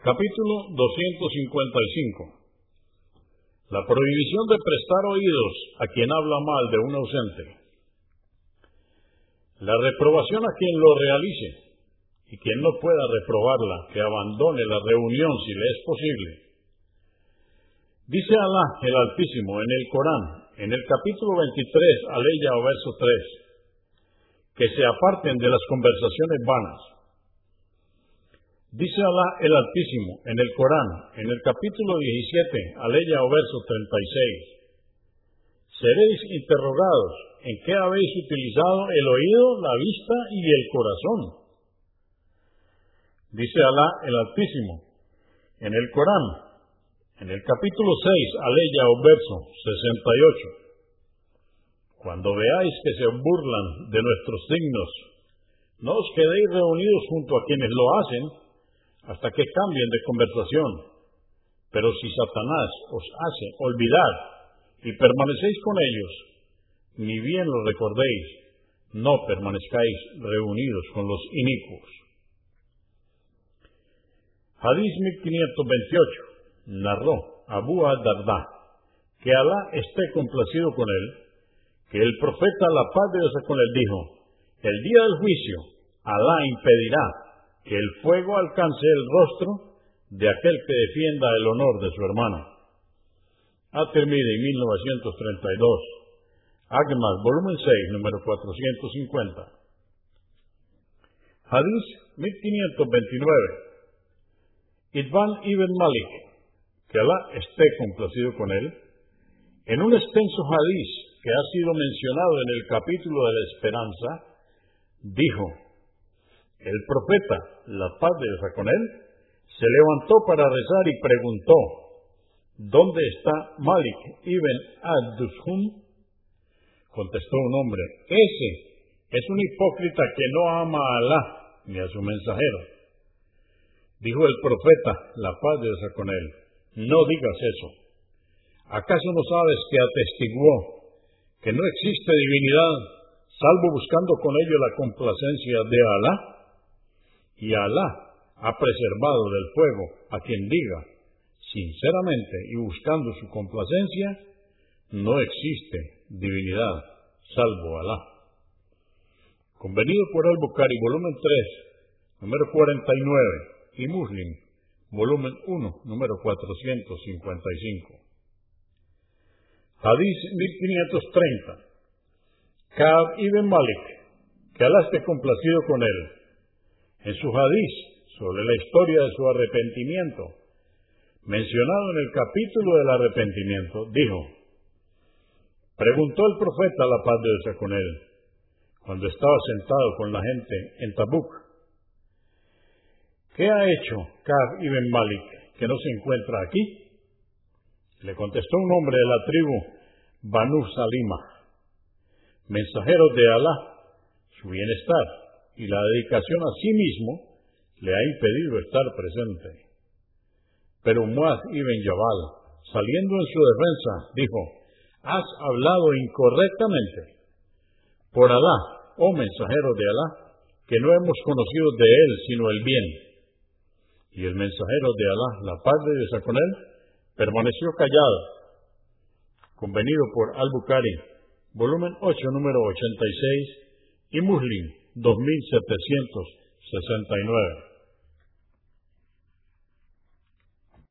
Capítulo 255 La prohibición de prestar oídos a quien habla mal de un ausente. La reprobación a quien lo realice y quien no pueda reprobarla, que abandone la reunión si le es posible. Dice Alá el Altísimo en el Corán, en el capítulo 23, aleya o verso 3, que se aparten de las conversaciones vanas. Dice Alá el Altísimo en el Corán, en el capítulo 17, aleya o verso 36, seréis interrogados en qué habéis utilizado el oído, la vista y el corazón. Dice Alá el Altísimo en el Corán, en el capítulo 6, aleya o verso 68, cuando veáis que se burlan de nuestros signos, no os quedéis reunidos junto a quienes lo hacen hasta que cambien de conversación. Pero si Satanás os hace olvidar y permanecéis con ellos, ni bien lo recordéis, no permanezcáis reunidos con los inicuos. Hadís 1528 narró Abu al-Darda, que Alá esté complacido con él, que el profeta, la paz de Dios con él, dijo, el día del juicio, Alá impedirá que el fuego alcance el rostro de aquel que defienda el honor de su hermano. At-Tirmidhi, 1932. Agmas, volumen 6, número 450. Hadith 1529. Idban ibn Malik, que Alá esté complacido con él, en un extenso hadiz que ha sido mencionado en el capítulo de la esperanza, dijo, el profeta, la paz de Dios con él, se levantó para rezar y preguntó, ¿dónde está Malik ibn ad-Dushum? Contestó un hombre, ese es un hipócrita que no ama a Alá ni a su mensajero. Dijo el profeta, la paz de Dios con él, no digas eso. ¿Acaso no sabes que atestiguó que no existe divinidad salvo buscando con ello la complacencia de Alá? Y Alá ha preservado del fuego a quien diga, sinceramente y buscando su complacencia, no existe divinidad salvo Alá. Convenido por Al-Bukhari, volumen 3, número 49, y Muslim, volumen 1, número 455. Hadís 1530. Kaab ibn Malik, que Alá esté complacido con él, en su hadís sobre la historia de su arrepentimiento, mencionado en el capítulo del arrepentimiento, dijo, preguntó el profeta la paz de Dios con él, cuando estaba sentado con la gente en Tabuk, ¿Qué ha hecho Kab ibn Malik que no se encuentra aquí? Le contestó un hombre de la tribu Banu Salima, mensajero de Alá, su bienestar y la dedicación a sí mismo le ha impedido estar presente. Pero Muaz ibn Jabal, saliendo en su defensa, dijo, has hablado incorrectamente. Por Alá, oh mensajero de Alá, que no hemos conocido de él sino el bien y el mensajero de Alá, la paz de Dios con él, permaneció callado. Convenido por Al-Bukhari, volumen 8, número 86, y Muslim, 2769.